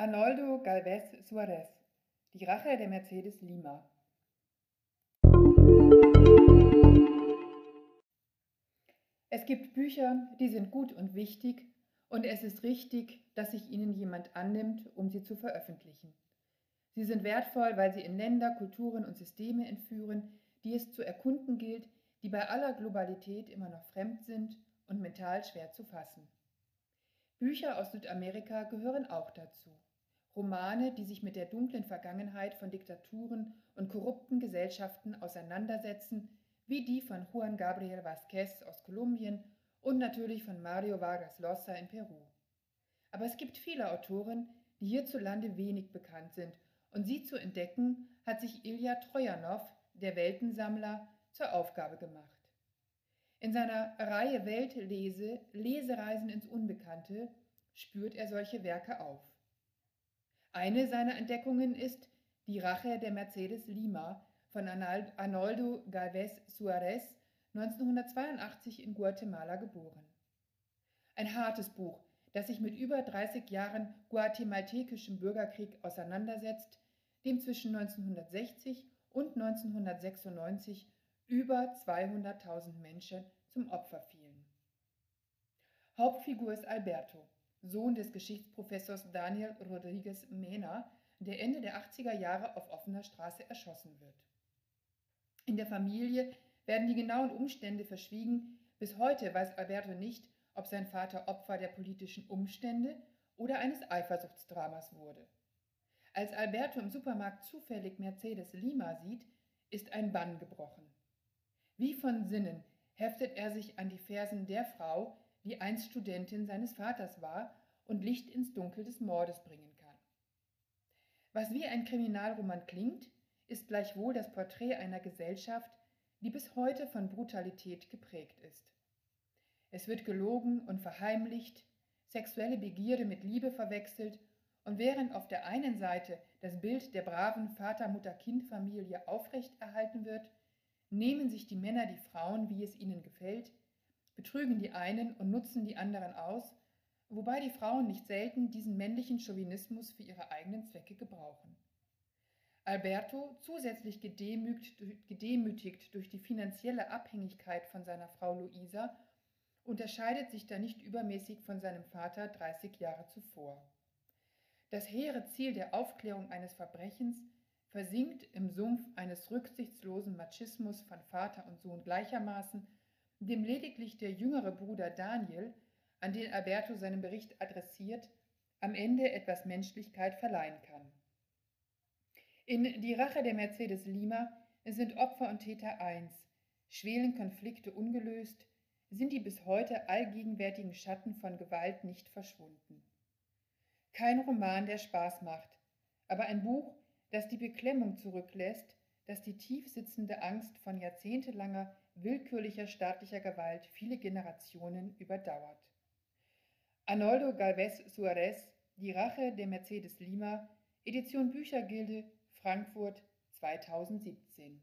Arnoldo Galvez Suarez Die Rache der Mercedes Lima Es gibt Bücher, die sind gut und wichtig, und es ist richtig, dass sich ihnen jemand annimmt, um sie zu veröffentlichen. Sie sind wertvoll, weil sie in Länder, Kulturen und Systeme entführen, die es zu erkunden gilt, die bei aller Globalität immer noch fremd sind und mental schwer zu fassen. Bücher aus Südamerika gehören auch dazu. Romane, die sich mit der dunklen Vergangenheit von Diktaturen und korrupten Gesellschaften auseinandersetzen, wie die von Juan Gabriel Vázquez aus Kolumbien und natürlich von Mario Vargas Llosa in Peru. Aber es gibt viele Autoren, die hierzulande wenig bekannt sind, und sie zu entdecken, hat sich Ilja Trojanow, der Weltensammler, zur Aufgabe gemacht. In seiner Reihe Weltlese Lesereisen ins Unbekannte spürt er solche Werke auf. Eine seiner Entdeckungen ist Die Rache der Mercedes Lima von Arnoldo Galvez Suarez, 1982 in Guatemala geboren. Ein hartes Buch, das sich mit über 30 Jahren guatemaltekischem Bürgerkrieg auseinandersetzt, dem zwischen 1960 und 1996 über 200.000 Menschen zum Opfer fielen. Hauptfigur ist Alberto, Sohn des Geschichtsprofessors Daniel Rodriguez Mena, der Ende der 80er Jahre auf offener Straße erschossen wird. In der Familie werden die genauen Umstände verschwiegen. Bis heute weiß Alberto nicht, ob sein Vater Opfer der politischen Umstände oder eines Eifersuchtsdramas wurde. Als Alberto im Supermarkt zufällig Mercedes Lima sieht, ist ein Bann gebrochen. Wie von Sinnen heftet er sich an die Fersen der Frau, die einst Studentin seines Vaters war und Licht ins Dunkel des Mordes bringen kann. Was wie ein Kriminalroman klingt, ist gleichwohl das Porträt einer Gesellschaft, die bis heute von Brutalität geprägt ist. Es wird gelogen und verheimlicht, sexuelle Begierde mit Liebe verwechselt und während auf der einen Seite das Bild der braven Vater-Mutter-Kind-Familie aufrechterhalten wird, nehmen sich die Männer die Frauen, wie es ihnen gefällt, betrügen die einen und nutzen die anderen aus, wobei die Frauen nicht selten diesen männlichen Chauvinismus für ihre eigenen Zwecke gebrauchen. Alberto, zusätzlich gedemütigt, gedemütigt durch die finanzielle Abhängigkeit von seiner Frau Luisa, unterscheidet sich da nicht übermäßig von seinem Vater 30 Jahre zuvor. Das hehre Ziel der Aufklärung eines Verbrechens versinkt im Sumpf eines rücksichtslosen Machismus von Vater und Sohn gleichermaßen, dem lediglich der jüngere Bruder Daniel, an den Alberto seinen Bericht adressiert, am Ende etwas Menschlichkeit verleihen kann. In Die Rache der Mercedes Lima sind Opfer und Täter eins, schwelen Konflikte ungelöst, sind die bis heute allgegenwärtigen Schatten von Gewalt nicht verschwunden. Kein Roman, der Spaß macht, aber ein Buch, das die Beklemmung zurücklässt, das die tief sitzende Angst von jahrzehntelanger willkürlicher staatlicher Gewalt viele Generationen überdauert. Arnoldo Galvez Suarez, Die Rache der Mercedes Lima, Edition Büchergilde, Frankfurt 2017